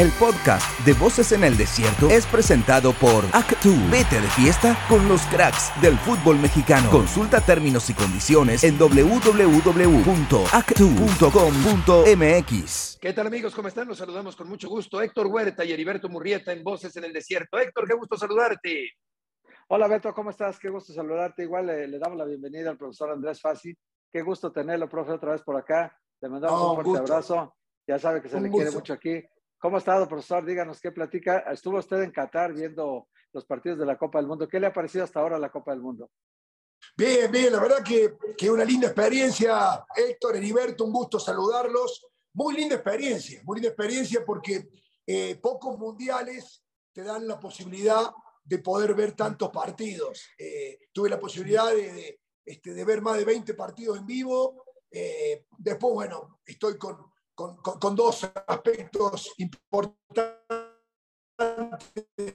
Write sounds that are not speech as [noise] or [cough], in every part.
El podcast de Voces en el Desierto es presentado por Actu. Vete de fiesta con los cracks del fútbol mexicano. Consulta términos y condiciones en www.actu.com.mx. ¿Qué tal amigos? ¿Cómo están? Los saludamos con mucho gusto. Héctor Huerta y Heriberto Murrieta en Voces en el Desierto. Héctor, qué gusto saludarte. Hola Beto, ¿cómo estás? Qué gusto saludarte. Igual le, le damos la bienvenida al profesor Andrés Fassi. Qué gusto tenerlo, profe, otra vez por acá. Le mandamos Oh, un fuerte gusto. abrazo. Ya sabe que se Un le quiere mucho aquí. ¿Cómo ha estado, profesor? Díganos qué platica. Estuvo usted en Qatar viendo los partidos de la Copa del Mundo. ¿Qué le ha parecido hasta ahora la Copa del Mundo? Bien, bien, la verdad que, que una linda experiencia, Héctor, Heriberto, un gusto saludarlos. Muy linda experiencia, muy linda experiencia porque eh, pocos mundiales te dan la posibilidad de poder ver tantos partidos. Eh, tuve la posibilidad de, de, este, ver más de 20 partidos en vivo. Eh, después, bueno, estoy con, con, dos aspectos importantes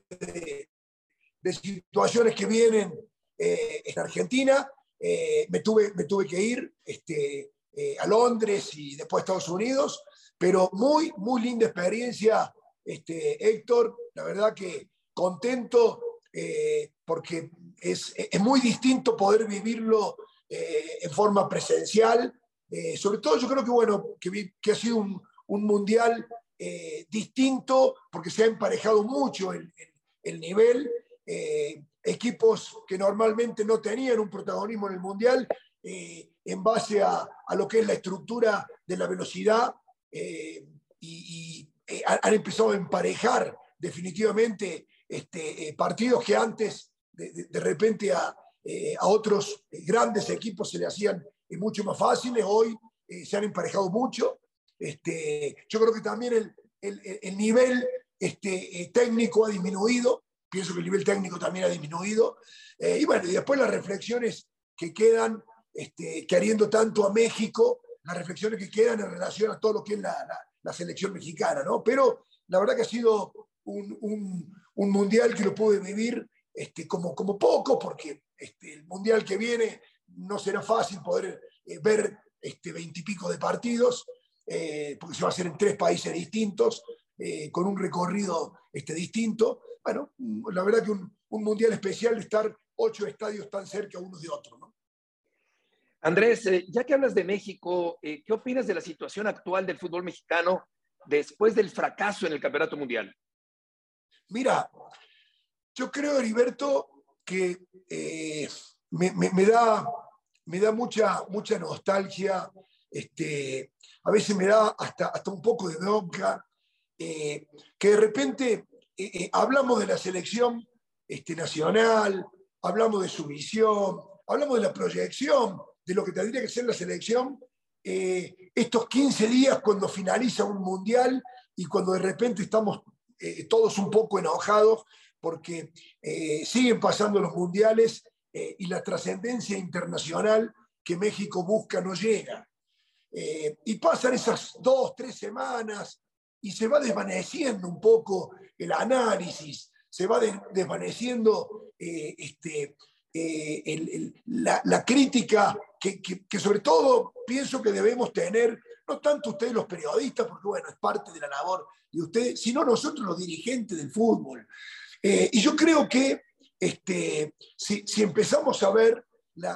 de, situaciones que vienen eh, en Argentina. Eh, me, tuve, me tuve que ir este, eh, a Londres y después a Estados Unidos, pero muy, muy linda experiencia, este, Héctor. La verdad que contento porque es, es muy distinto poder vivirlo en forma presencial. Eh, sobre todo yo creo que, bueno, que, ha sido un, un mundial eh, distinto porque se ha emparejado mucho el, el- el nivel. Eh, equipos que normalmente no tenían un protagonismo en el mundial en base a, a lo que es la estructura de la velocidad y, han empezado a emparejar definitivamente este, partidos que antes de, de- de repente a, a otros grandes equipos se le hacían eh, mucho más fáciles, hoy eh, se han emparejado mucho. Este, yo creo que también el, el- el- el nivel este, eh, técnico ha disminuido, pienso que el nivel técnico también ha disminuido. Eh, y bueno, y después las reflexiones que quedan, este, queriendo tanto a México, las reflexiones que quedan en relación a todo lo que es la, la- la selección mexicana, ¿no? Pero la verdad que ha sido un, un- un mundial que lo pude vivir este, como, como poco, porque este, el mundial que viene no será fácil poder eh, ver este, veintipico de partidos, eh, porque se va a hacer en tres países distintos, eh, con un recorrido este, distinto. Bueno, la verdad que un, un mundial especial estar ocho estadios tan cerca unos de otros, ¿no? Andrés, eh, ya que hablas de México, eh, ¿qué opinas de la situación actual del fútbol mexicano después del fracaso en el Campeonato Mundial? Mira, yo creo, Heriberto, que eh, me, me- me da, me da mucha, mucha nostalgia, este, a veces me da hasta, hasta un poco de bronca, eh, que de repente eh, eh, hablamos de la selección este, nacional, hablamos de su visión, hablamos de la proyección de lo que tendría que ser la selección, estos 15 días cuando finaliza un mundial y cuando de repente estamos todos un poco enojados porque siguen pasando los mundiales eh, y la trascendencia internacional que México busca no llega. Eh, y pasan esas dos, tres semanas y se va desvaneciendo un poco el análisis, se va de- desvaneciendo eh, este, eh, el- el- la, la crítica que, que- que sobre todo pienso que debemos tener, no tanto ustedes los periodistas, porque bueno, es parte de la labor de ustedes, sino nosotros los dirigentes del fútbol. Eh, y yo creo que este, si, empezamos a ver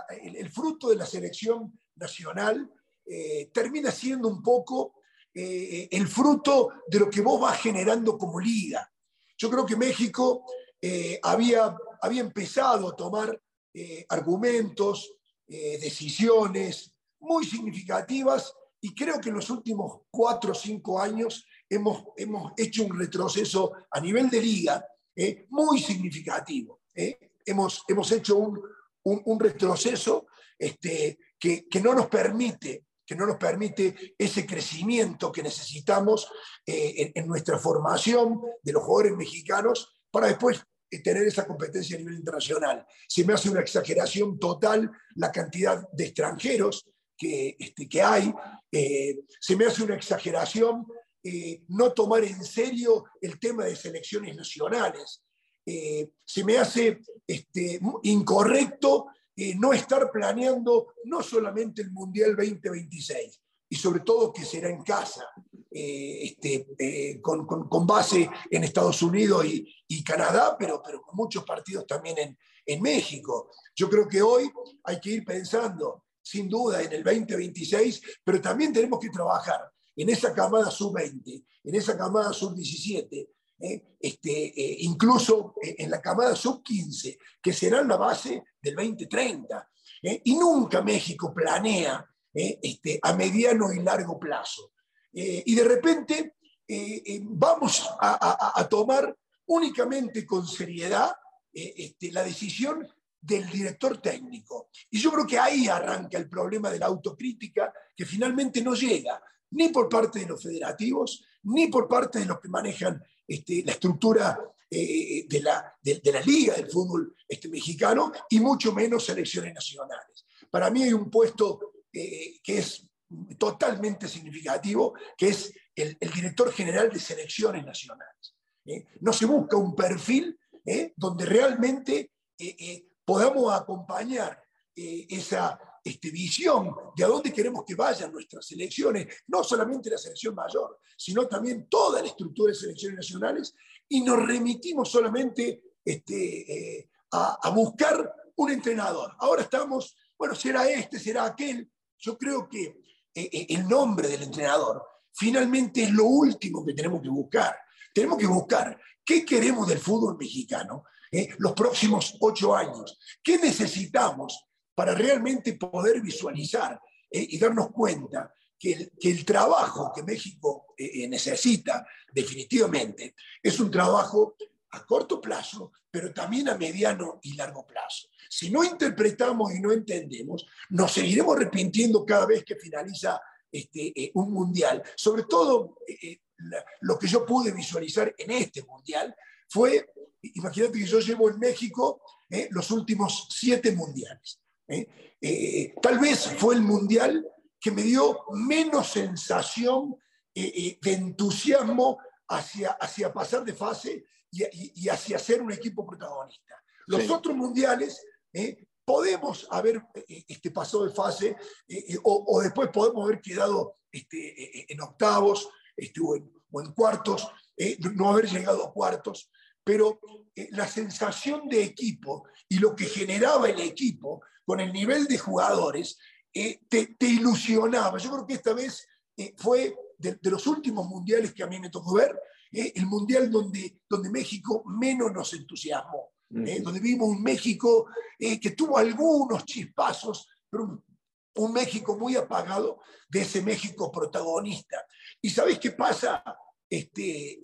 el, fruto de la selección nacional, eh, termina siendo un poco eh, el fruto de lo que vos vas generando como liga. Yo creo que México eh, había, había empezado a tomar argumentos, decisiones muy significativas y creo que en los últimos cuatro o cinco años hemos, hemos hecho un retroceso a nivel de liga muy significativo. Eh. Hemos, hemos hecho un, un- retroceso este, que, que no nos permite que no nos permite ese crecimiento que necesitamos eh, en, nuestra formación de los jugadores mexicanos para después eh, tener esa competencia a nivel internacional. Se me hace una exageración total la cantidad de extranjeros que, este, que hay. Eh, se me hace una exageración no tomar en serio el tema de selecciones nacionales. Eh, se me hace este, incorrecto eh, no estar planeando no solamente el Mundial 2026, y sobre todo que será en casa, este, con, base en Estados Unidos y, y, Canadá, pero, pero con muchos partidos también en, en México. Yo creo que hoy hay que ir pensando, sin duda, en el 2026, pero también tenemos que trabajar en esa camada sub-20, en esa camada sub-17, ¿eh? este, eh, incluso en la camada sub-15, que será la base del 2030. ¿eh? Y nunca México planea este, a mediano y largo plazo. y de repente vamos a, tomar únicamente con seriedad este, la decisión del director técnico. Y yo creo que ahí arranca el problema de la autocrítica que finalmente no llega ni por parte de los federativos, ni por parte de los que manejan este, la estructura eh, de, la, de, la, liga del fútbol este, mexicano y mucho menos selecciones nacionales. Para mí hay un puesto eh, que es totalmente significativo, que es el, director general de selecciones nacionales. ¿eh? No se busca un perfil donde realmente podamos acompañar esa este, visión de a dónde queremos que vayan nuestras elecciones, no solamente la selección mayor, sino también toda la estructura de selecciones nacionales, y nos remitimos solamente este, eh, a, buscar un entrenador. Ahora estamos, bueno, será este, será aquel. Yo creo que eh, eh, el nombre del entrenador finalmente es lo último que tenemos que buscar. Tenemos que buscar qué queremos del fútbol mexicano los próximos ocho años, qué necesitamos para realmente poder visualizar eh, y darnos cuenta que el, trabajo que México eh, eh, necesita definitivamente es un trabajo a corto plazo, pero también a mediano y largo plazo. Si no interpretamos y no entendemos, nos seguiremos arrepintiendo cada vez que finaliza este, un mundial. Sobre todo, lo que yo pude visualizar en este mundial fue, imagínate que yo llevo en México los últimos siete mundiales. ¿Eh? Eh, tal vez fue el mundial que me dio menos sensación eh, de entusiasmo hacia, hacia pasar de fase y, hacia ser un equipo protagonista. Los otros mundiales podemos haber este, pasado de fase o, después podemos haber quedado este, en octavos este, o, en, o, en, cuartos, no haber llegado a cuartos, pero la sensación de equipo y lo que generaba el equipo con el nivel de jugadores, eh, te, ilusionaba. Yo creo que esta vez eh, fue de, los últimos mundiales que a mí me tocó ver, eh, el mundial donde, donde México menos nos entusiasmó, donde vimos un México que tuvo algunos chispazos, pero un, México muy apagado de ese México protagonista. ¿Y sabéis qué pasa? Este,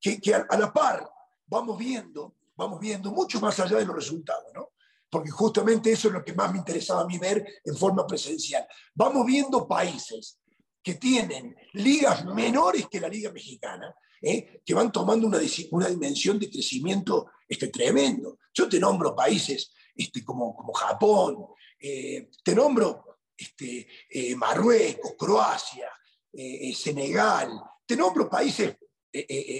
que, que a, a la par vamos viendo, vamos viendo mucho más allá de los resultados, ¿no? Porque justamente eso es lo que más me interesaba a mí ver en forma presencial. Vamos viendo países que tienen ligas menores que la Liga Mexicana, ¿eh? que van tomando una, una, dimensión de crecimiento este, tremendo. Yo te nombro países este, como, como Japón, eh, te nombro este, eh, Marruecos, Croacia, Senegal, te nombro países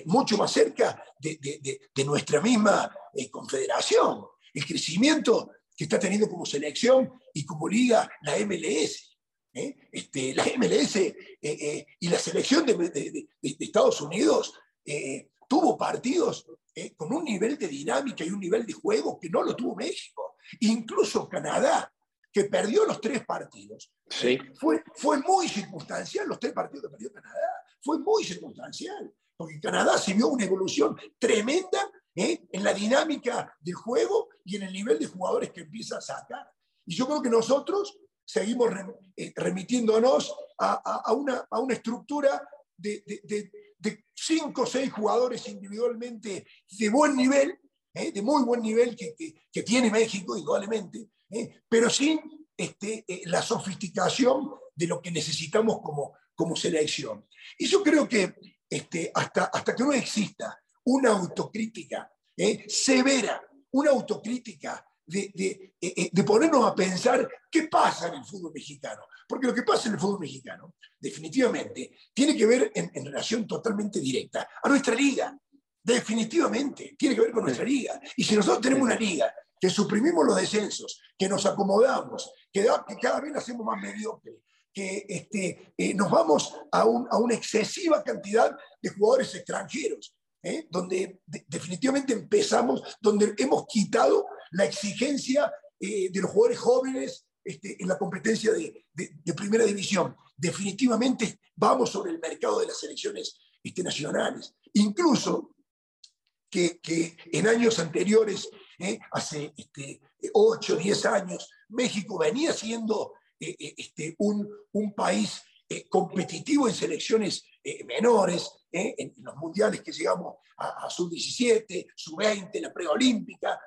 mucho más cerca de, de, de nuestra misma confederación el crecimiento que está teniendo como selección y como liga la MLS. ¿eh? Este, la MLS eh, eh, y la selección de, Estados Unidos tuvo partidos con un nivel de dinámica y un nivel de juego que no lo tuvo México. Incluso Canadá, que perdió los tres partidos, sí. fue, fue muy circunstancial los tres partidos que perdió Canadá. Fue muy circunstancial, porque Canadá se vio una evolución tremenda ¿eh? en la dinámica del juego y en el nivel de jugadores que empieza a sacar. Y yo creo que nosotros seguimos eh, remitiéndonos a, una, a, una, estructura de, de, cinco o seis jugadores individualmente de buen nivel, ¿eh? de muy buen nivel que, que, tiene México, indudablemente, pero sin este, la sofisticación de lo que necesitamos como, como selección. Y yo creo que este, hasta, hasta que no exista una autocrítica ¿eh? severa, una autocrítica de, de, eh, eh, de, ponernos a pensar qué pasa en el fútbol mexicano. Porque lo que pasa en el fútbol mexicano, definitivamente, tiene que ver en, relación totalmente directa a nuestra liga. Definitivamente, tiene que ver con nuestra liga. Y si nosotros tenemos una liga que suprimimos los descensos, que nos acomodamos, que, que cada vez hacemos más mediocre, que este, eh, nos vamos a, una excesiva cantidad de jugadores extranjeros, ¿eh? donde definitivamente empezamos, donde hemos quitado la exigencia eh, de los jugadores jóvenes este, en la competencia de, primera división. Definitivamente vamos sobre el mercado de las selecciones este, nacionales. Incluso que, en años anteriores, hace este, 8, 10 años, México venía siendo eh, eh, este, un, un, país eh, competitivo en selecciones menores, en los mundiales que llegamos a, sub-17, sub-20, la preolímpica,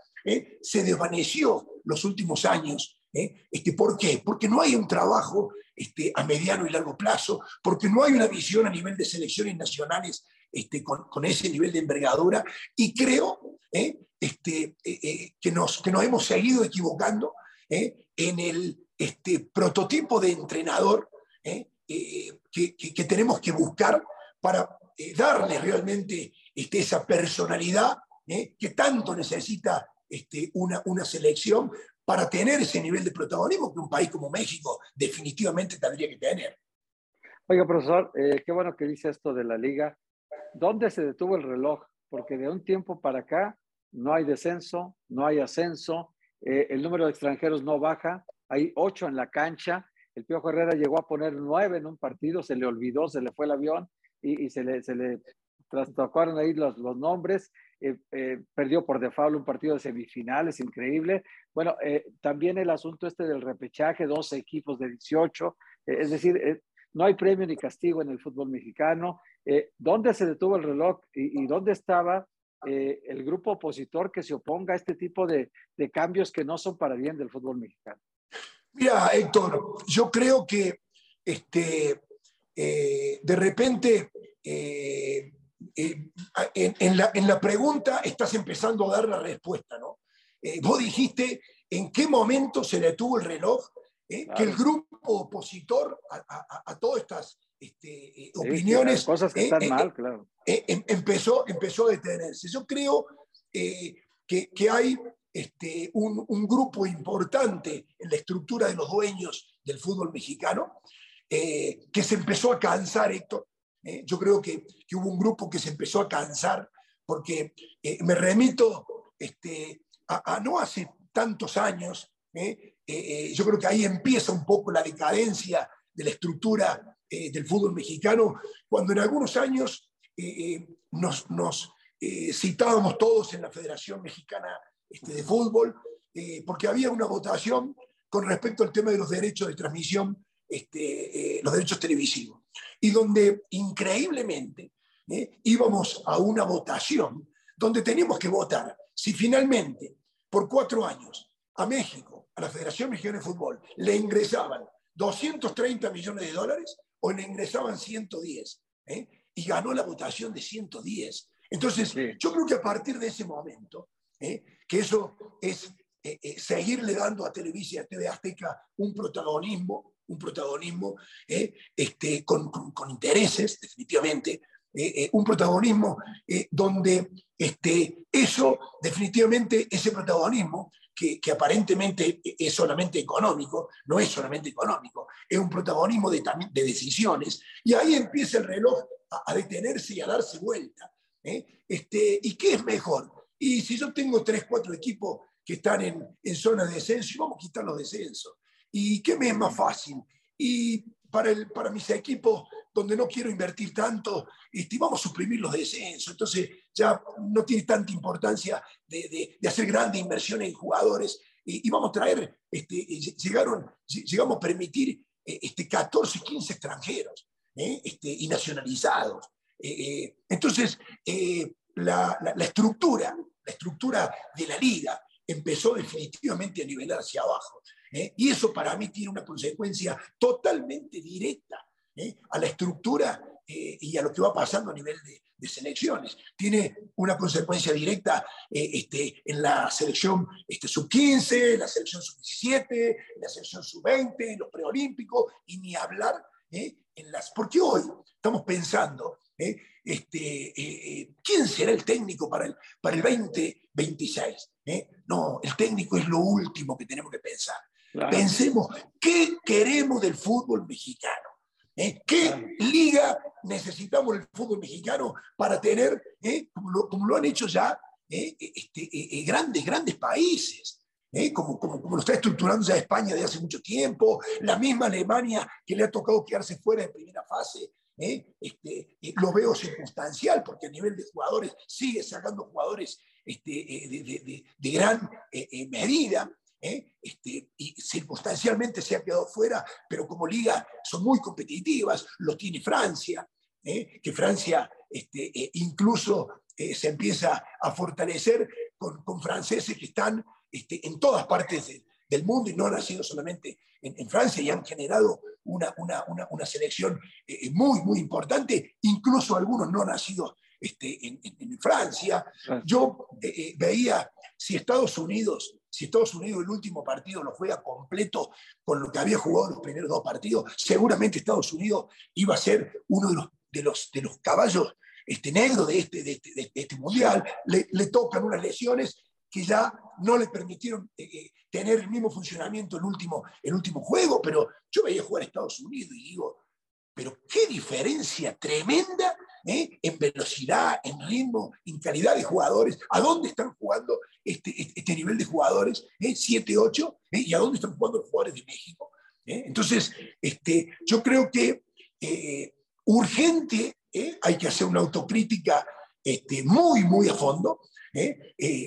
se desvaneció los últimos años. Este, ¿Por qué? Porque no hay un trabajo este, a mediano y largo plazo, porque no hay una visión a nivel de selecciones nacionales este, con, con, ese nivel de envergadura y creo este, que, nos, que nos hemos seguido equivocando en el este prototipo de entrenador ¿eh? Eh, que, tenemos que buscar para eh, darle realmente este, esa personalidad que tanto necesita este, una, una selección para tener ese nivel de protagonismo que un país como México definitivamente tendría que tener. Oiga, profesor, qué bueno que dice esto de la liga. ¿Dónde se detuvo el reloj? Porque de un tiempo para acá no hay descenso, no hay ascenso, el número de extranjeros no baja, hay ocho en la cancha. El Piojo Herrera llegó a poner nueve en un partido, se le olvidó, se le fue el avión y, se le, se le trastocaron ahí los, los nombres. Eh, eh, perdió por default un partido de semifinales, increíble. Bueno, eh, también el asunto este del repechaje, 12 equipos de 18, es decir, no hay premio ni castigo en el fútbol mexicano. ¿Dónde se detuvo el reloj y, y dónde estaba el grupo opositor que se oponga a este tipo de, de cambios que no son para bien del fútbol mexicano? Mira, Héctor, yo creo que este, eh, de repente eh, eh, en, la, pregunta estás empezando a dar la respuesta, ¿no? vos dijiste en qué momento se detuvo el reloj, que el grupo opositor a, todas estas este, opiniones. cosas que están mal, claro. Em, empezó, empezó a detenerse. Yo creo que, que hay este, un, grupo importante en la estructura de los dueños del fútbol mexicano, eh, que se empezó a cansar, Héctor. Eh, yo creo que, hubo un grupo que se empezó a cansar, porque eh, me remito este, a, no hace tantos años, yo creo que ahí empieza un poco la decadencia de la estructura del fútbol mexicano, cuando en algunos años nos, nos citábamos todos en la Federación Mexicana este, de fútbol, porque había una votación con respecto al tema de los derechos de transmisión, este, eh, los derechos televisivos, y donde increíblemente eh, íbamos a una votación donde teníamos que votar si finalmente por cuatro años a México, a la Federación Mexicana de Fútbol, le ingresaban 230 millones de dólares o le ingresaban 110. Y ganó la votación de 110. Entonces, yo creo que a partir de ese momento, ¿eh? que eso es eh, eh, seguirle dando a Televisa y a TV Azteca un protagonismo, un protagonismo este, con, intereses, definitivamente, un protagonismo donde este, eso, definitivamente, ese protagonismo, que, aparentemente es solamente económico, no es solamente económico, es un protagonismo de, de decisiones, y ahí empieza el reloj a, detenerse y a darse vuelta. Este, ¿Y qué es mejor? Y si yo tengo tres, cuatro equipos que están en, en zona de descenso, vamos a quitar los descensos. ¿Y qué me es más fácil? Y para, el, para mis equipos donde no quiero invertir tanto, este, vamos a suprimir los descensos. Entonces ya no tiene tanta importancia de, de, hacer grandes inversiones en jugadores y, vamos a traer, este, llegaron, llegamos a permitir eh, este, 14, 15 extranjeros ¿eh? este, y nacionalizados. Eh, entonces, la, la, estructura la estructura de la liga empezó definitivamente a nivelar hacia abajo. ¿Eh? Y eso para mí tiene una consecuencia totalmente directa ¿eh? a la estructura eh, y a lo que va pasando a nivel de, selecciones. Tiene una consecuencia directa este, en la selección este, sub-15, la selección sub-17, la selección sub-20, en los preolímpicos, y ni hablar en las... Porque hoy estamos pensando este, eh, eh, ¿quién será el técnico para el, para el 2026? ¿Eh? No, el técnico es lo último que tenemos que pensar. Pensemos, ¿qué queremos del fútbol mexicano? ¿Eh? ¿Qué liga necesitamos el fútbol mexicano para tener, ¿eh? como, lo, han hecho ya ¿eh? este, grandes, grandes países? Como, como, como, lo está estructurando ya España de hace mucho tiempo, la misma Alemania que le ha tocado quedarse fuera de primera fase, este, lo veo circunstancial porque a nivel de jugadores sigue sacando jugadores este, de, de, de, gran medida. ¿Eh? Este, y circunstancialmente se ha quedado fuera, pero como liga son muy competitivas, lo tiene Francia, ¿eh? que Francia este, eh, incluso se empieza a fortalecer con, con franceses que están este, en todas partes del mundo y no han nacido solamente en, Francia y han generado una, una, una, una selección muy, muy importante, incluso algunos no nacidos este, en, en, Francia. Yo veía si Estados Unidos si Estados Unidos el último partido lo juega completo con lo que había jugado los primeros dos partidos, seguramente Estados Unidos iba a ser uno de los, de los, de los caballos este, negros de este, de este, este mundial. Le, tocan unas lesiones que ya no le permitieron eh, eh, tener el mismo funcionamiento en el último, el último juego, pero yo veía jugar a Estados Unidos y digo, pero qué diferencia tremenda ¿eh? en velocidad, en ritmo, en calidad de jugadores, a dónde están jugando este, este, este nivel de jugadores, 7, ¿eh? 8, ¿eh? y a dónde están jugando los jugadores de México. Entonces, este, yo creo que urgente hay que hacer una autocrítica este, muy, muy a fondo.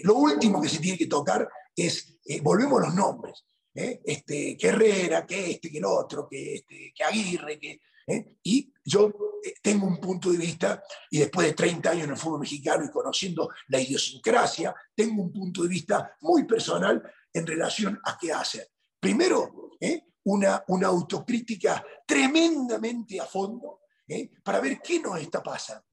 lo último que se tiene que tocar es, volvemos a los nombres. Este, que Herrera, que este, que el otro, que, este, que Aguirre, que, ¿eh? Y yo eh, tengo un punto de vista, y después de 30 años en el fútbol mexicano y conociendo la idiosincrasia, tengo un punto de vista muy personal en relación a qué hacer. Primero, ¿eh? una, una autocrítica tremendamente a fondo para ver qué nos está pasando.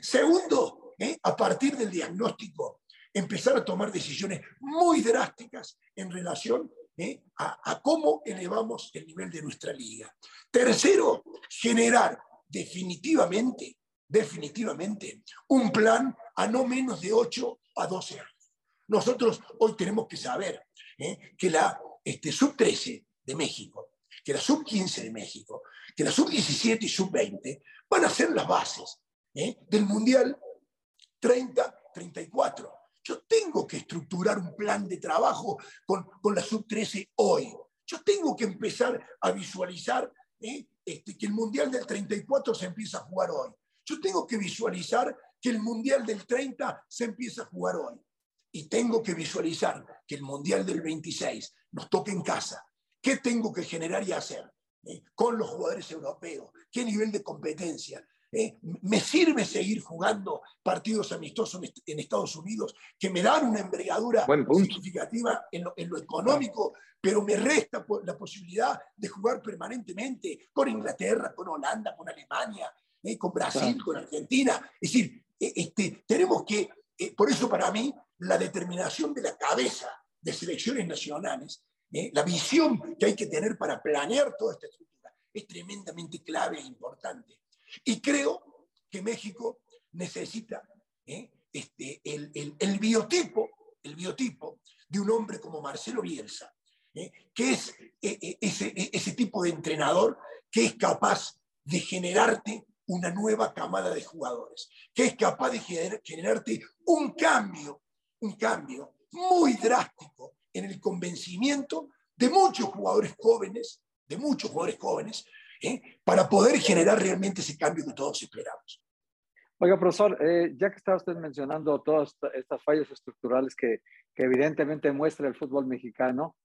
Segundo, a partir del diagnóstico, empezar a tomar decisiones muy drásticas en relación ¿eh? a, cómo elevamos el nivel de nuestra liga. Tercero, generar definitivamente, definitivamente, un plan a no menos de 8 a 12 años. Nosotros hoy tenemos que saber ¿eh? que la este, sub-13 de México, que la sub-15 de México, que la sub-17 y sub-20 van a ser las bases ¿eh? del Mundial 30-34. Yo tengo que estructurar un plan de trabajo con, con la sub-13 hoy. Yo tengo que empezar a visualizar ¿eh? este, que el Mundial del 34 se empieza a jugar hoy. Yo tengo que visualizar que el Mundial del 30 se empieza a jugar hoy. Y tengo que visualizar que el Mundial del 26 nos toque en casa. ¿Qué tengo que generar y hacer? ¿Eh? Con los jugadores europeos. ¿Qué nivel de competencia? ¿Eh? me sirve seguir jugando partidos amistosos en Estados Unidos que me dan una envergadura significativa en lo, económico, pero me resta la posibilidad de jugar permanentemente con Inglaterra, con Holanda, con Alemania, ¿eh? con Brasil, con Argentina. Es decir, e, este, tenemos que, eh, por eso para mí, la determinación de la cabeza de selecciones nacionales, la visión que hay que tener para planear toda esta estructura, es tremendamente clave e importante. Y creo que México necesita ¿eh? este, el, el, biotipo, el biotipo de un hombre como Marcelo Bielsa, ¿eh? que es eh, ese, ese tipo de entrenador que es capaz de generarte una nueva camada de jugadores, que es capaz de generarte un cambio, un cambio muy drástico en el convencimiento de muchos jugadores jóvenes, de muchos jugadores jóvenes, ¿eh? para poder generar realmente ese cambio que todos esperamos. Oiga, profesor, eh, ya que estaba usted mencionando todas estas fallas estructurales que, que, evidentemente muestra el fútbol mexicano,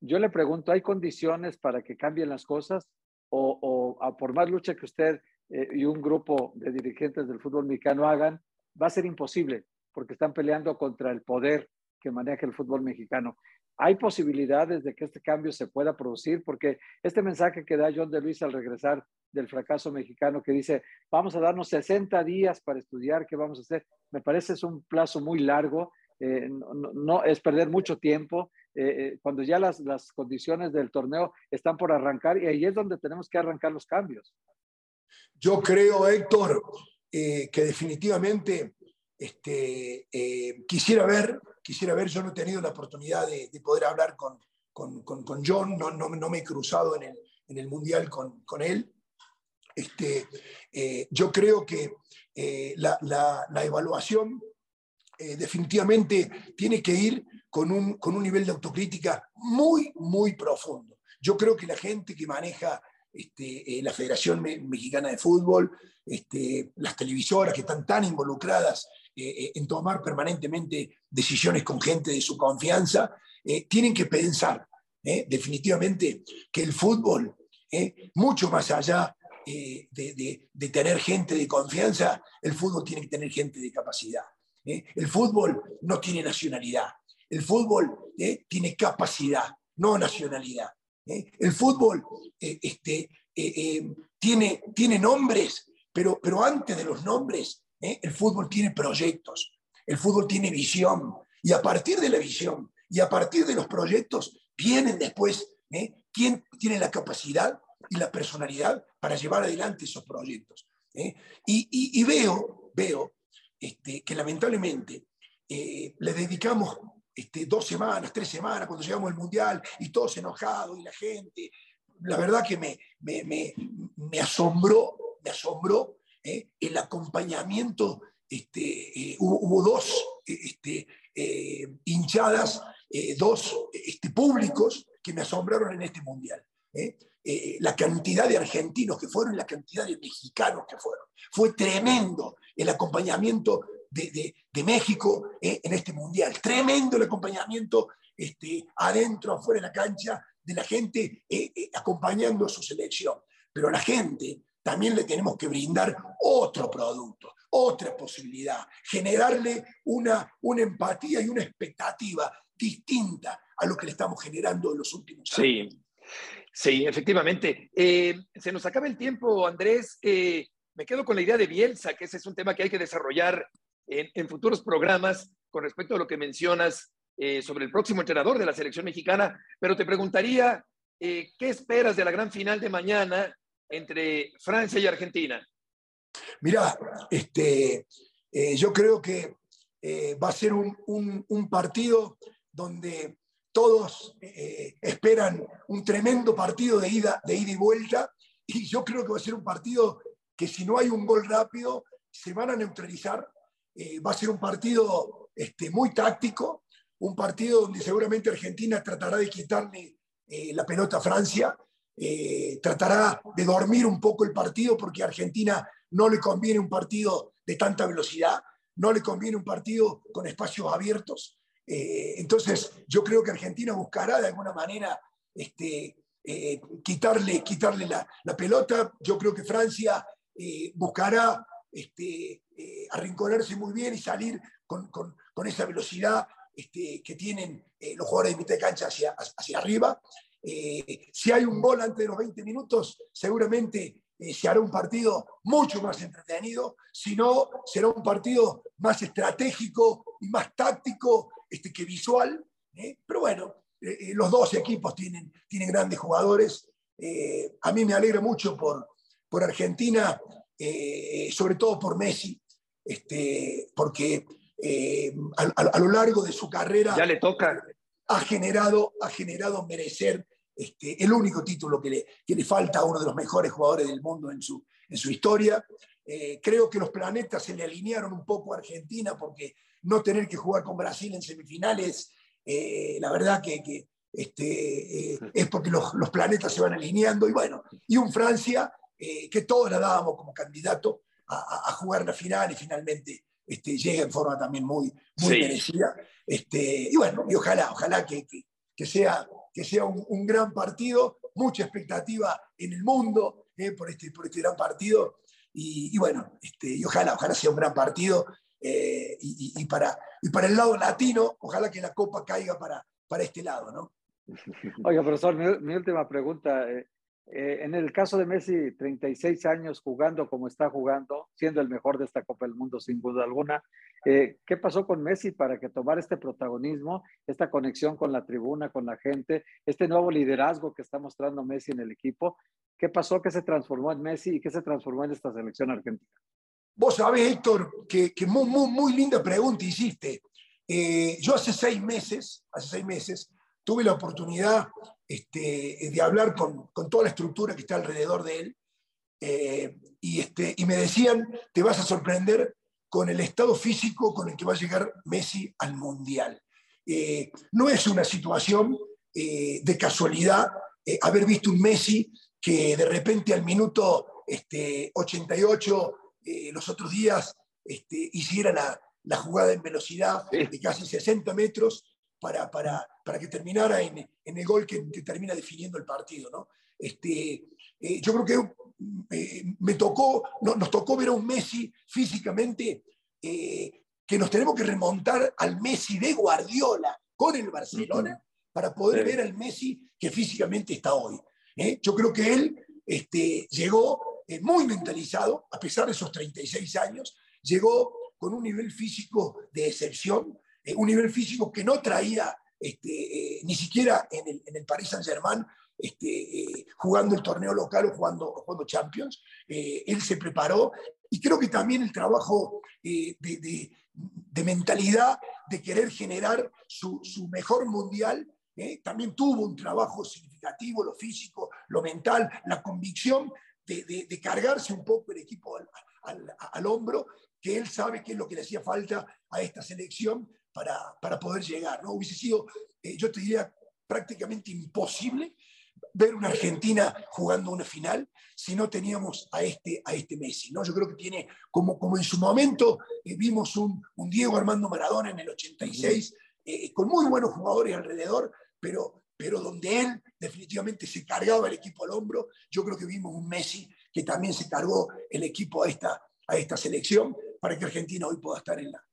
yo le pregunto, ¿hay condiciones para que cambien las cosas? ¿O, o a por más lucha que usted eh, y un grupo de dirigentes del fútbol mexicano hagan, va a ser imposible porque están peleando contra el poder que maneja el fútbol mexicano. ¿Hay posibilidades de que este cambio se pueda producir? Porque este mensaje que da John de Luis al regresar del fracaso mexicano, que dice, vamos a darnos 60 días para estudiar qué vamos a hacer, me parece es un plazo muy largo, eh, no, es perder mucho tiempo, eh, eh, cuando ya las, las condiciones del torneo están por arrancar y ahí es donde tenemos que arrancar los cambios. Yo creo, Héctor, que definitivamente este, quisiera ver quisiera ver, yo no he tenido la oportunidad de, poder hablar con, con, con, John, no, no, no, me he cruzado en el, en el Mundial con, con él. Este, eh, yo creo que eh, la, la, evaluación eh, definitivamente tiene que ir con un, con un nivel de autocrítica muy, muy profundo. Yo creo que la gente que maneja este, la Federación Mexicana de Fútbol, este, las televisoras que están tan involucradas en tomar permanentemente decisiones con gente de su confianza, tienen que pensar definitivamente que el fútbol, mucho más allá eh, de, tener gente de confianza, el fútbol tiene que tener gente de capacidad. ¿eh? El fútbol no tiene nacionalidad. El fútbol ¿eh? tiene capacidad, no nacionalidad. El fútbol este, tiene, tiene nombres, pero, pero antes de los nombres, el fútbol tiene proyectos, el fútbol tiene visión. Y a partir de la visión y a partir de los proyectos, vienen después quién tiene la capacidad y la personalidad para llevar adelante esos proyectos. ¿eh? Y, veo, veo este, que lamentablemente eh, le dedicamos este, dos semanas, tres semanas cuando llegamos al Mundial y todos enojados y la gente. La verdad que me, me, asombró, me asombró ¿eh? el acompañamiento. Este, hubo, dos este, hinchadas, dos este, públicos que me asombraron en este Mundial. Eh, la cantidad de argentinos que fueron la cantidad de mexicanos que fueron. Fue tremendo el acompañamiento de, México eh, en este mundial, tremendo el acompañamiento este, adentro, afuera de la cancha, de la gente eh, acompañando a su selección. Pero la gente también le tenemos que brindar otro producto, otra posibilidad, generarle una, una empatía y una expectativa distinta a lo que le estamos generando en los últimos años. Sí. Sí, efectivamente. Eh, se nos acaba el tiempo, Andrés. Eh, me quedo con la idea de Bielsa, que ese es un tema que hay que desarrollar en, futuros programas con respecto a lo que mencionas eh, sobre el próximo entrenador de la selección mexicana. Pero te preguntaría, ¿qué esperas de la gran final de mañana entre Francia y Argentina? Mira, este, yo creo que va a ser un partido donde todos eh, esperan un tremendo partido de ida, de ida y vuelta, y yo creo que va a ser un partido que si no hay un gol rápido, se van a neutralizar. Eh, va a ser un partido este, muy táctico, un partido donde seguramente Argentina tratará de quitarle eh, la pelota a Francia, tratará de dormir un poco el partido porque a Argentina no le conviene un partido de tanta velocidad, no le conviene un partido con espacios abiertos. Eh, entonces, yo creo que Argentina buscará de alguna manera este, eh, quitarle, quitarle la, pelota. Yo creo que Francia eh, buscará este, arrinconarse muy bien y salir con, esa velocidad este, que tienen los jugadores de mitad de cancha hacia, hacia arriba. Si hay un gol antes de los 20 minutos, seguramente se hará un partido mucho más entretenido, si no, será un partido más estratégico y más táctico este, que visual, ¿eh? pero bueno, eh, eh, los dos equipos tienen, tienen grandes jugadores. a mí me alegra mucho por, por Argentina, sobre todo por Messi, este, porque a, lo largo de su carrera ya le toca. Ha generado, ha generado merecer este, el único título que le, que le falta a uno de los mejores jugadores del mundo en su, en su historia. creo que los planetas se le alinearon un poco a Argentina porque no tener que jugar con Brasil en semifinales, eh, la verdad que, este, eh, es porque los, planetas se van alineando. Y bueno, y un Francia eh, que todos la dábamos como candidato a, jugar la final y finalmente este, llega en forma también muy, muy merecida. Este, y bueno, y ojalá, ojalá que, sea, que sea un, gran partido, mucha expectativa en el mundo por, este, por este gran partido. Y, bueno, este, ojalá, ojalá sea un gran partido eh, y, para, y para el lado latino, ojalá que la copa caiga para, para este lado, ¿no? Oiga, profesor, mi, última pregunta. Eh, eh, en el caso de Messi, 36 años jugando como está jugando, siendo el mejor de esta Copa del Mundo sin duda alguna, ¿qué pasó con Messi para que tomara este protagonismo, esta conexión con la tribuna, con la gente, este nuevo liderazgo que está mostrando Messi en el equipo? ¿Qué pasó? ¿Qué se transformó en Messi y qué se transformó en esta selección argentina? Vos sabés, Héctor, que, muy, muy, muy, linda pregunta hiciste. Eh, yo hace seis meses, hace seis meses, tuve la oportunidad este, de hablar con, con, toda la estructura que está alrededor de él eh, y, este, y me decían, te vas a sorprender con el estado físico con el que va a llegar Messi al Mundial. Eh, no es una situación eh, de casualidad haber visto un Messi que de repente al minuto este, 88 los otros días este, hiciera la, la jugada en velocidad de casi 60 metros para, para, para que terminara en, en el gol que, que, termina definiendo el partido. ¿no? Este, eh, yo creo que eh, me tocó, no, nos tocó ver a un Messi físicamente eh, que nos tenemos que remontar al Messi de Guardiola con el Barcelona para poder ver al Messi que físicamente está hoy. Yo creo que él este, llegó muy mentalizado, a pesar de esos 36 años, llegó con un nivel físico de excepción, eh, un nivel físico que no traía este, eh, ni siquiera en el, en el Paris Saint-Germain, este, eh, jugando el torneo local o jugando, jugando Champions. él se preparó y creo que también el trabajo de, de, de, mentalidad, de querer generar su, su mejor mundial, también tuvo un trabajo significativo, lo físico, lo mental, la convicción de, de cargarse un poco el equipo al, al, al, hombro que él sabe qué es lo que le hacía falta a esta selección para, para poder llegar. ¿no? Hubiese sido, eh, yo te diría, prácticamente imposible ver una Argentina jugando una final si no teníamos a este, a este Messi. ¿no? Yo creo que tiene, como, como en su momento eh, vimos un, Diego Armando Maradona en el 86, eh, con muy buenos jugadores alrededor, pero, pero donde él definitivamente se cargaba el equipo al hombro, yo creo que vimos un Messi que también se cargó el equipo a esta, a esta selección para que Argentina hoy pueda estar en la.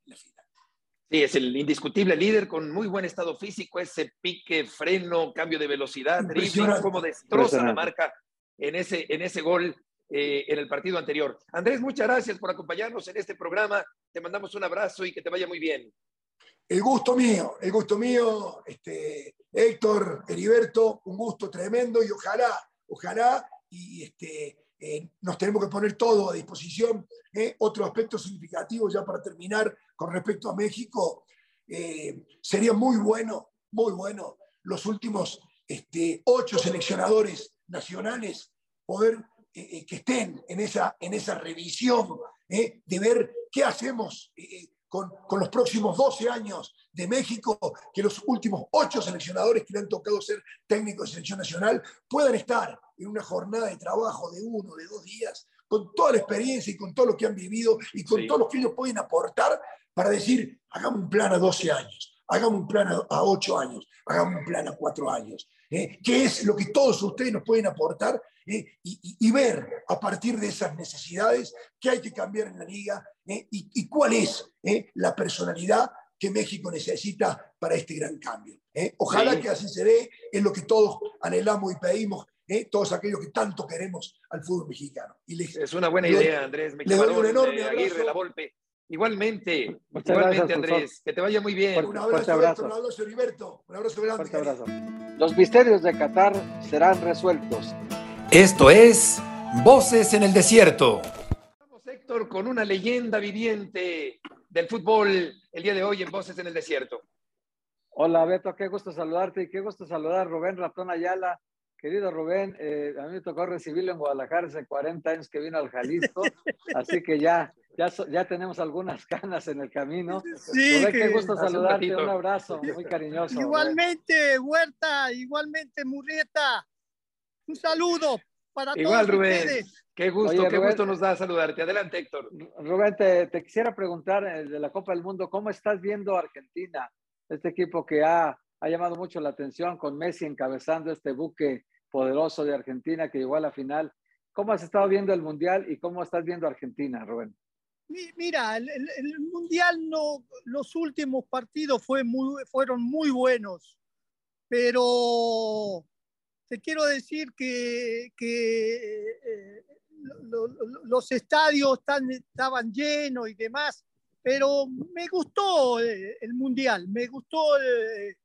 Sí, es el indiscutible líder con muy buen estado físico, ese pique, freno, cambio de velocidad, dribbling, como destroza la marca en ese, en ese gol eh, en el partido anterior. Andrés, muchas gracias por acompañarnos en este programa. Te mandamos un abrazo y que te vaya muy bien. El gusto mío, el gusto mío, este, Héctor, Heriberto, un gusto tremendo y ojalá, ojalá, y este, eh, nos tenemos que poner todo a disposición. ¿eh? Otro aspecto significativo, ya para terminar, con respecto a México, eh, sería muy bueno, muy bueno, los últimos este, ocho seleccionadores nacionales poder que estén en esa, en esa revisión de ver qué hacemos con, con, los próximos 12 años de México, que los últimos ocho seleccionadores que le han tocado ser técnicos de selección nacional puedan estar en una jornada de trabajo de uno, de dos días, con toda la experiencia y con todo lo que han vivido y con sí. todo lo que ellos pueden aportar para decir, hagamos un plan a 12 años, hagamos un plan a 8 años, hagamos un plan a 4 años. ¿eh? ¿Qué es lo que todos ustedes nos pueden aportar ¿eh? y, y, y, ver a partir de esas necesidades qué hay que cambiar en la liga ¿eh? y, y, cuál es ¿eh? la personalidad que México necesita para este gran cambio? ¿eh? Ojalá sí. que así se dé, es lo que todos anhelamos y pedimos ¿eh? todos aquellos que tanto queremos al fútbol mexicano. Y les, es una buena idea, Andrés. Me le doy un enorme abrazo. Aguirre, la Volpe. Igualmente, Muchas igualmente gracias, Andrés. Que te vaya muy bien. Un abrazo, abrazo. un abrazo, Heriberto. Un abrazo grande. Abrazo. Los misterios de Qatar serán resueltos. Esto es Voces en el Desierto. Vamos, Héctor, con una leyenda viviente del fútbol el día de hoy en Voces en el Desierto. Hola, Beto, qué gusto saludarte y qué gusto saludar a Rubén Ratón Ayala, Querido Rubén, eh, a mí me tocó recibirlo en Guadalajara hace 40 años que vino al Jalisco, [laughs] así que ya, ya, ya tenemos algunas canas en el camino. Sí, Rubén, qué gusto saludarte, un, un, abrazo muy cariñoso. Igualmente, Rubén. Huerta, igualmente, Murrieta, un saludo para Igual, todos Rubén. ustedes. Qué gusto, Oye, qué Rubén, gusto nos da saludarte. Adelante, Héctor. Rubén, te, te quisiera preguntar eh, de la Copa del Mundo, ¿cómo estás viendo a Argentina? Este equipo que ha ha llamado mucho la atención con Messi encabezando este buque poderoso de Argentina que llegó a la final. ¿Cómo has estado viendo el Mundial y cómo estás viendo Argentina, Rubén? Mira, el, el, el Mundial no, los últimos partidos fue muy, fueron muy buenos, pero te quiero decir que, que eh, lo, lo, los estadios estaban llenos y demás, pero me gustó eh, el Mundial, me gustó eh,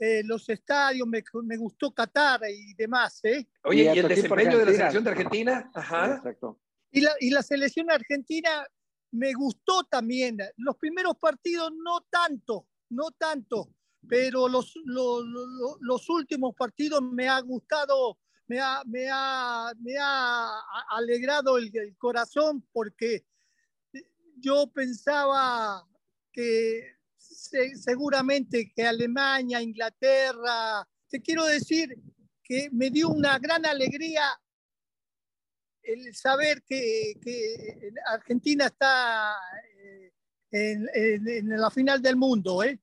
eh, los estadios, me, me, gustó Qatar y demás. ¿eh? Oye, ¿y, ¿y el desempeño de la selección de Argentina? Ajá. Exacto. Y la, y la selección argentina me gustó también. Los primeros partidos no tanto, no tanto, pero los, los, los últimos partidos me ha gustado, me ha, me ha, me ha alegrado el, corazón porque yo pensaba que seguramente que Alemania, Inglaterra, te quiero decir que me dio una gran alegría el saber que, Argentina está eh, en, en, la final del mundo, ¿eh?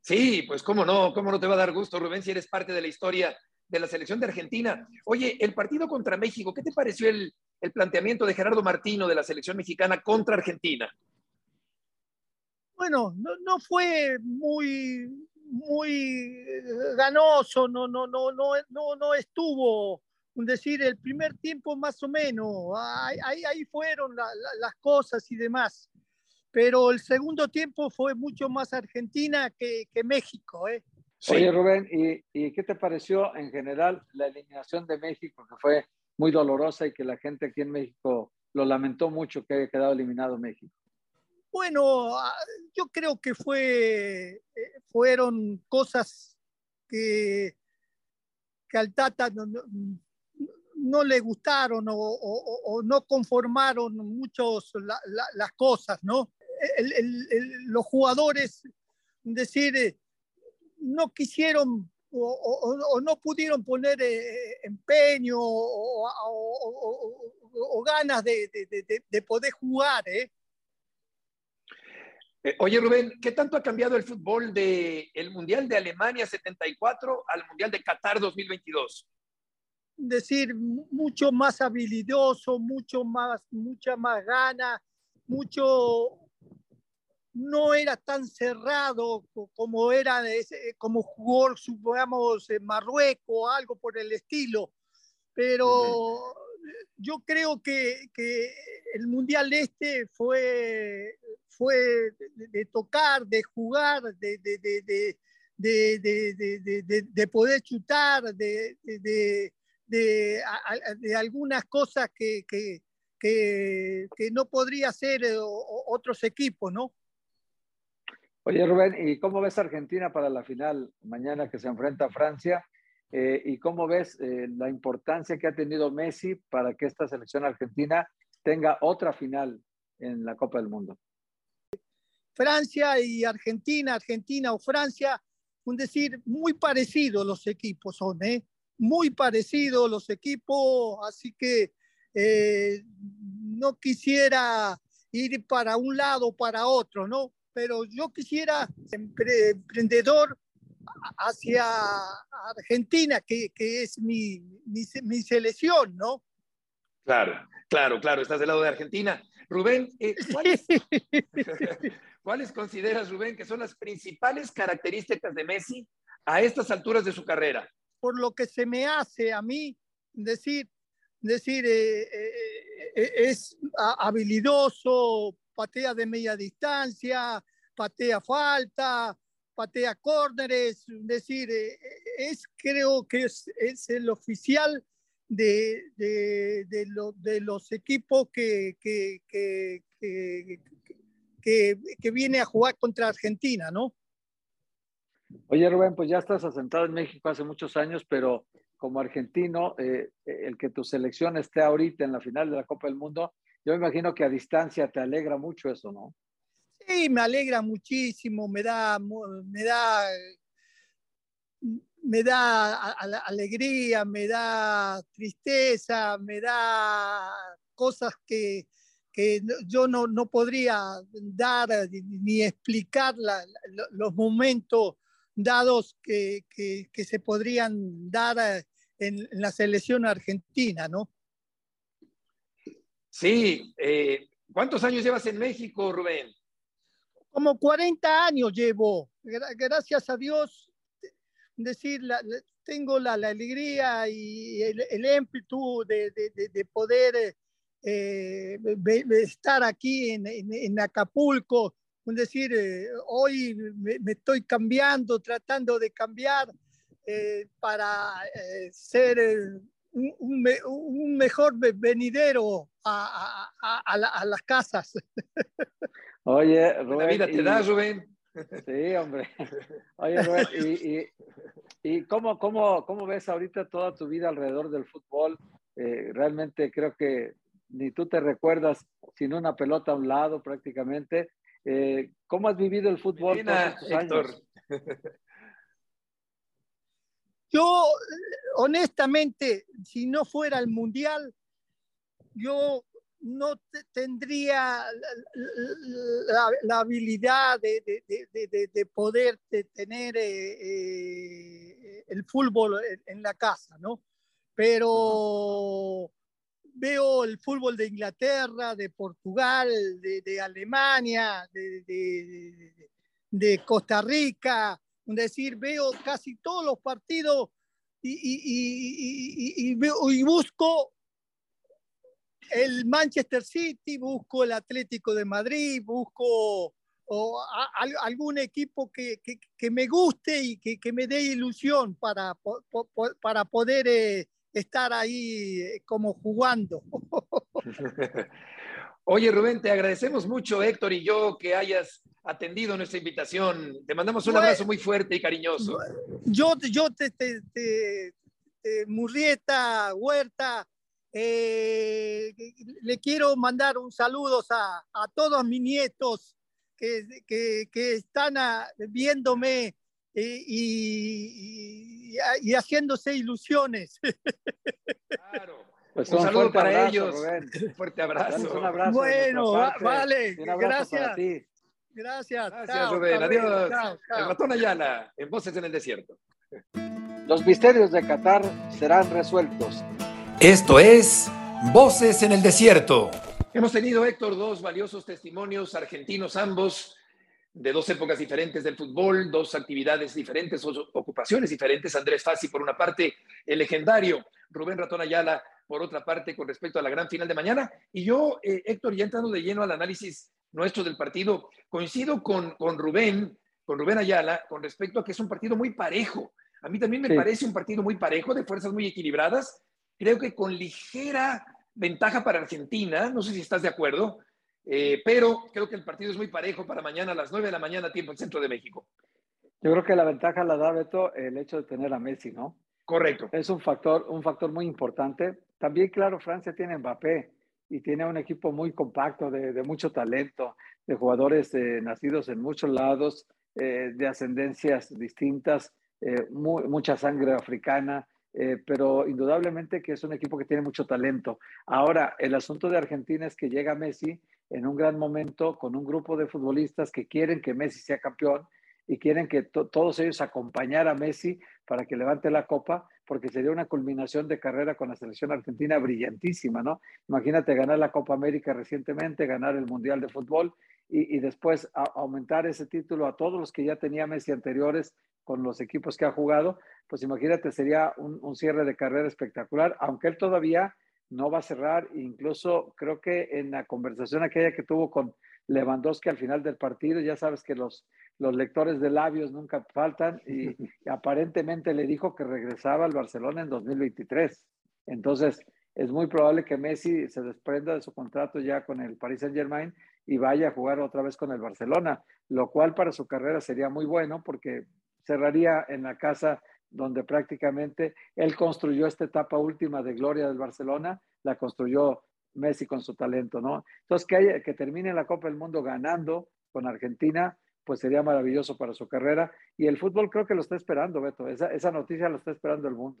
Sí, pues cómo no, cómo no te va a dar gusto, Rubén, si eres parte de la historia de la selección de Argentina. Oye, el partido contra México, ¿qué te pareció el, el planteamiento de Gerardo Martino de la selección mexicana contra Argentina? Bueno, no, no fue muy, muy ganoso, no, no, no, no, no, no estuvo, decir, el primer tiempo más o menos, ahí, ahí fueron la, la, las cosas y demás pero el segundo tiempo fue mucho más Argentina que, que México. ¿eh? Sí. Oye, Rubén, ¿y, ¿y, qué te pareció en general la eliminación de México, que fue muy dolorosa y que la gente aquí en México lo lamentó mucho que haya quedado eliminado México? Bueno, ah, yo creo que fue, eh, fueron cosas que, que al Tata no, no, no le gustaron o, o, o, no conformaron muchos la, la, las cosas, ¿no? El, el, el, los jugadores, decir, eh, no quisieron o, o, no pudieron poner eh, empeño o, ganas de, de, de, poder jugar. ¿eh? Eh, oye, Rubén, ¿qué tanto ha cambiado el fútbol del el Mundial de Alemania 74 al Mundial de Qatar 2022? Decir, mucho más habilidoso, mucho más, mucha más gana, mucho no era tan cerrado como era como jugó, supongamos, Marruecos, algo por el estilo. Pero yo creo que, que el Mundial Este fue, fue de, tocar, de jugar, de, de, de de, de, de, de, poder chutar, de, de, de, algunas cosas que, que, que, que no podría hacer eh, otros equipos, ¿no? Oye, Rubén, ¿y cómo ves Argentina para la final mañana que se enfrenta a Francia? Eh, ¿Y cómo ves eh, la importancia que ha tenido Messi para que esta selección argentina tenga otra final en la Copa del Mundo? Francia y Argentina, Argentina o Francia, un decir, muy parecidos los equipos son, ¿eh? Muy parecidos los equipos, así que eh, no quisiera ir para un lado o para otro, ¿no? Pero yo quisiera emprendedor hacia Argentina, que, que es mi, mi, mi, selección, ¿no? Claro, claro, claro, estás del lado de Argentina. Rubén, eh, [laughs] ¿cuáles, [laughs] ¿cuáles consideras, Rubén, que son las principales características de Messi a estas alturas de su carrera? Por lo que se me hace a mí decir, decir eh, eh, es habilidoso, patea de media distancia, patea falta, patea córneres, es decir, eh, es, creo que es, es el oficial de, de, de, de los equipos que, que, que, que, que viene a jugar contra Argentina, ¿no? Oye, Rubén, pues ya estás asentado en México hace muchos años, pero como argentino, eh, el que tu selección esté ahorita en la final de la Copa del Mundo, yo me imagino que a distancia te alegra mucho eso, ¿no? Sí, me alegra muchísimo, me da, me da, me da alegría, me da tristeza, me da cosas que, que yo no, no, podría dar ni explicar la, los momentos dados que, que, que, se podrían dar en, en la selección argentina, ¿no? Sí, eh, ¿cuántos años llevas en México, Rubén? Como 40 años llevo. Gracias a Dios, decir, tengo la, alegría y el, el de, de, de, poder eh, estar aquí en, Acapulco. Decir, eh, hoy me, estoy cambiando, tratando de cambiar eh, para eh, ser un, un, un, mejor venidero a, a, a, la, a las casas. Oye, [laughs] Rubén. La vida te y, da, Rubén. Sí, hombre. [laughs] Oye, Robert, ¿y, y, cómo, cómo, cómo, ves ahorita toda tu vida alrededor del fútbol? Eh, realmente creo que ni tú te recuerdas sin una pelota a un lado prácticamente. Eh, ¿Cómo has vivido el fútbol todos años? [laughs] Yo, honestamente, si no fuera el Mundial, yo no tendría la, habilidad de, poder tener eh, eh, el fútbol en, la casa, ¿no? Pero veo el fútbol de Inglaterra, de Portugal, de, Alemania, de, Costa Rica, decir, veo casi todos los partidos y, y busco el Manchester City, busco el Atlético de Madrid, busco algún equipo que, me guste y que, me dé ilusión para, para poder eh, estar ahí eh, como jugando. [laughs] [laughs] Oye, Rubén, te agradecemos mucho, Héctor y yo, que hayas atendido nuestra invitación. Te mandamos un abrazo muy fuerte y cariñoso. Yo, yo te, te Murrieta, Huerta, eh, le quiero mandar un saludo a, a todos mis nietos que, que, están viéndome eh, y, y, haciéndose ilusiones. Claro. Pues un, saludo para ellos. Un fuerte abrazo. Un abrazo bueno, vale. Gracias. Gracias. Gracias, Rubén. Adiós. El ratón Ayala, en Voces en el Desierto. Los misterios de Qatar serán resueltos. Esto es Voces en el Desierto. Hemos tenido, Héctor, dos valiosos testimonios argentinos ambos, de dos épocas diferentes del fútbol, dos actividades diferentes, ocupaciones diferentes. Andrés Fassi, por una parte, el legendario Rubén Ratón Ayala, por otra parte, con respecto a la gran final de mañana. Y yo, eh, Héctor, ya entrando de lleno al análisis nuestro del partido, coincido con, con Rubén, con Rubén Ayala, con respecto a que es un partido muy parejo. A mí también me parece un partido muy parejo, de fuerzas muy equilibradas creo que con ligera ventaja para Argentina, no sé si estás de acuerdo, eh, pero creo que el partido es muy parejo para mañana a las 9 de la mañana, tiempo en Centro de México. Yo creo que la ventaja la da Beto el hecho de tener a Messi, ¿no? Correcto. Es un factor, un factor muy importante. También, claro, Francia tiene Mbappé y tiene un equipo muy compacto, de, mucho talento, de jugadores eh, nacidos en muchos lados, eh, de ascendencias distintas, mucha sangre africana. Eh, pero indudablemente que es un equipo que tiene mucho talento. Ahora, el asunto de Argentina es que llega Messi en un gran momento con un grupo de futbolistas que quieren que Messi sea campeón y quieren que todos ellos acompañar a Messi para que levante la copa, porque sería una culminación de carrera con la selección argentina brillantísima, ¿no? Imagínate ganar la Copa América recientemente, ganar el Mundial de Fútbol y, después aumentar ese título a todos los que ya tenía Messi anteriores con los equipos que ha jugado, pues imagínate, sería un, cierre de carrera espectacular, aunque él todavía no va a cerrar, incluso creo que en la conversación aquella que tuvo con Lewandowski al final del partido, ya sabes que los, los lectores de labios nunca faltan y, [laughs] aparentemente le dijo que regresaba al Barcelona en 2023. Entonces, es muy probable que Messi se desprenda de su contrato ya con el Paris Saint Germain y vaya a jugar otra vez con el Barcelona, lo cual para su carrera sería muy bueno porque cerraría en la casa donde prácticamente él construyó esta etapa última de gloria del Barcelona, la construyó Messi con su talento, ¿no? Entonces, que, que termine la Copa del Mundo ganando con Argentina, pues sería maravilloso para su carrera. Y el fútbol creo que lo está esperando, Beto. Esa, esa noticia lo está esperando el mundo.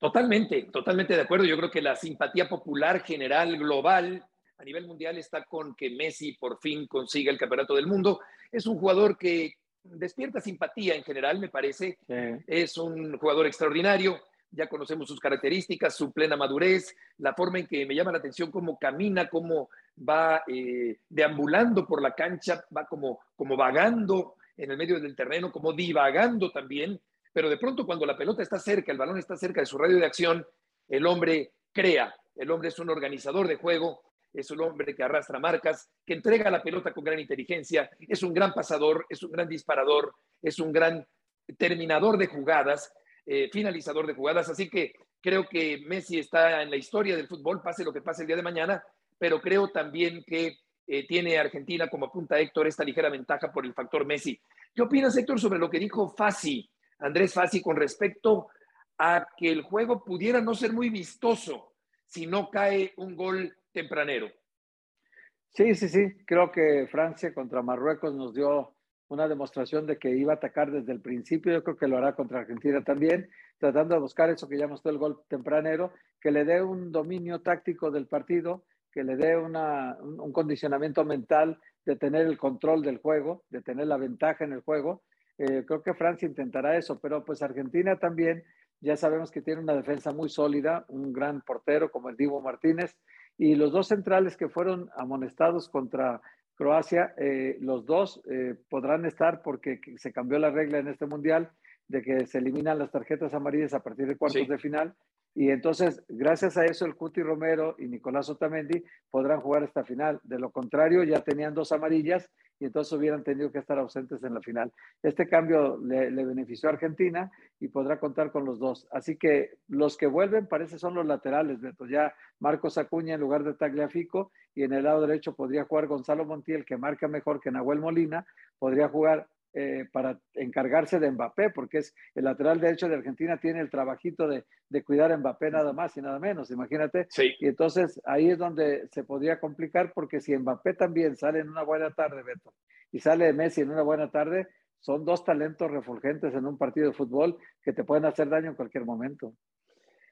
Totalmente, totalmente de acuerdo. Yo creo que la simpatía popular general, global, a nivel mundial está con que Messi por fin consiga el campeonato del mundo. Es un jugador que despierta simpatía en general, me parece. Es un jugador extraordinario. Ya conocemos sus características, su plena madurez, la forma en que me llama la atención cómo camina, cómo va eh, deambulando por la cancha, va como, como vagando en el medio del terreno, como divagando también. Pero de pronto cuando la pelota está cerca, el balón está cerca de su radio de acción, el hombre crea. El hombre es un organizador de juego, es un hombre que arrastra marcas, que entrega la pelota con gran inteligencia, es un gran pasador, es un gran disparador, es un gran terminador de jugadas, eh, finalizador de jugadas. Así que creo que Messi está en la historia del fútbol, pase lo que pase el día de mañana, pero creo también que eh, tiene Argentina, como apunta Héctor, esta ligera ventaja por el factor Messi. ¿Qué opinas, Héctor, sobre lo que dijo Fassi, Andrés Fassi, con respecto a que el juego pudiera no ser muy vistoso si no cae un gol tempranero? Sí, sí, sí. Creo que Francia contra Marruecos nos dio una demostración de que iba a atacar desde el principio. Yo creo que lo hará contra Argentina también, tratando de buscar eso que ya mostró el gol tempranero, que le dé un dominio táctico del partido, que le dé una, un, condicionamiento mental de tener el control del juego, de tener la ventaja en el juego. Eh, creo que Francia intentará eso, pero pues Argentina también, ya sabemos que tiene una defensa muy sólida, un gran portero como el Divo Martínez, y los dos centrales que fueron amonestados contra Croacia, eh, los dos eh, podrán estar porque se cambió la regla en este mundial de que se eliminan las tarjetas amarillas a partir de cuartos de final. Y entonces, gracias a eso, el Cuti Romero y Nicolás Otamendi podrán jugar esta final. De lo contrario, ya tenían dos amarillas y entonces hubieran tenido que estar ausentes en la final. Este cambio le, benefició a Argentina y podrá contar con los dos. Así que los que vuelven parece son los laterales, Beto. Ya Marcos Acuña en lugar de Tagliafico y en el lado derecho podría jugar Gonzalo Montiel, que marca mejor que Nahuel Molina. Podría jugar eh, para encargarse de Mbappé, porque es el lateral derecho de Argentina, tiene el trabajito de, cuidar a Mbappé nada más y nada menos, imagínate. Y entonces ahí es donde se podría complicar, porque si Mbappé también sale en una buena tarde, Beto, y sale Messi en una buena tarde, son dos talentos refulgentes en un partido de fútbol que te pueden hacer daño en cualquier momento.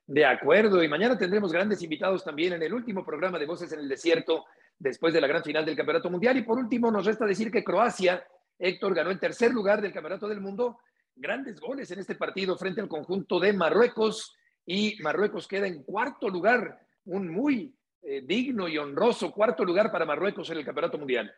De acuerdo, y mañana tendremos grandes invitados también en el último programa de Voces en el Desierto, después de la gran final del Campeonato Mundial. Y por último, nos resta decir que Croacia Héctor ganó el tercer lugar del Campeonato del Mundo. Grandes goles en este partido frente al conjunto de Marruecos y Marruecos queda en cuarto lugar, un muy eh, digno y honroso cuarto lugar para Marruecos en el Campeonato Mundial.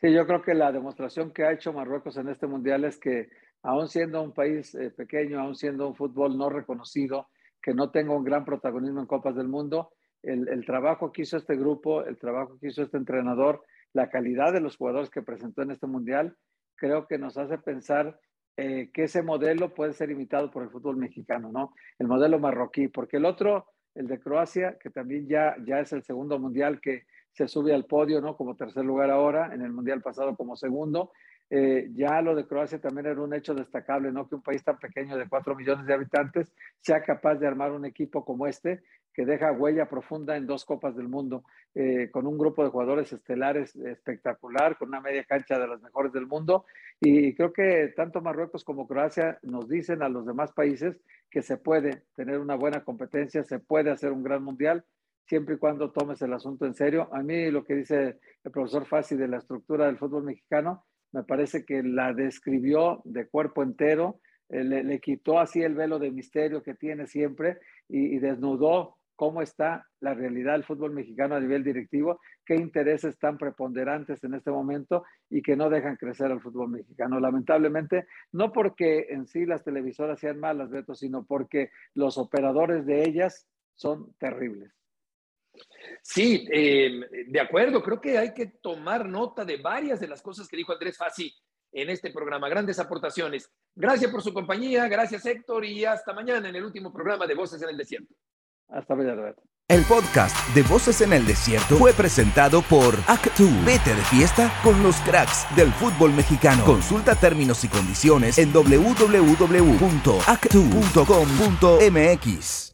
Sí, yo creo que la demostración que ha hecho Marruecos en este Mundial es que aún siendo un país eh, pequeño, aún siendo un fútbol no reconocido, que no tenga un gran protagonismo en Copas del Mundo, el, el trabajo que hizo este grupo, el trabajo que hizo este entrenador, la calidad de los jugadores que presentó en este mundial, creo que nos hace pensar eh, que ese modelo puede ser imitado por el fútbol mexicano, ¿no? El modelo marroquí, porque el otro, el de Croacia, que también ya, ya es el segundo mundial que se sube al podio, ¿no? Como tercer lugar ahora, en el mundial pasado como segundo. Eh, ya lo de Croacia también era un hecho destacable, ¿no? Que un país tan pequeño de cuatro millones de habitantes sea capaz de armar un equipo como este que deja huella profunda en dos Copas del Mundo, eh, con un grupo de jugadores estelares espectacular, con una media cancha de las mejores del mundo. Y creo que tanto Marruecos como Croacia nos dicen a los demás países que se puede tener una buena competencia, se puede hacer un gran mundial, siempre y cuando tomes el asunto en serio. A mí lo que dice el profesor Fassi de la estructura del fútbol mexicano, me parece que la describió de cuerpo entero, eh, le, quitó así el velo de misterio que tiene siempre y desnudó cómo está la realidad del fútbol mexicano a nivel directivo, qué intereses tan preponderantes en este momento y que no dejan crecer al fútbol mexicano. Lamentablemente, no porque en sí las televisoras sean malas, Beto, sino porque los operadores de ellas son terribles. Sí, em, de acuerdo, creo que hay que tomar nota de varias de las cosas que dijo Andrés Fassi en este programa. Grandes aportaciones. Gracias por su compañía, gracias Héctor y hasta mañana en el último programa de Voces en el Desierto. Hasta mañana. El podcast de Voces en el Desierto fue presentado por Actu. Vete de fiesta con los cracks del fútbol mexicano. Consulta términos y condiciones en www.actu.com.mx.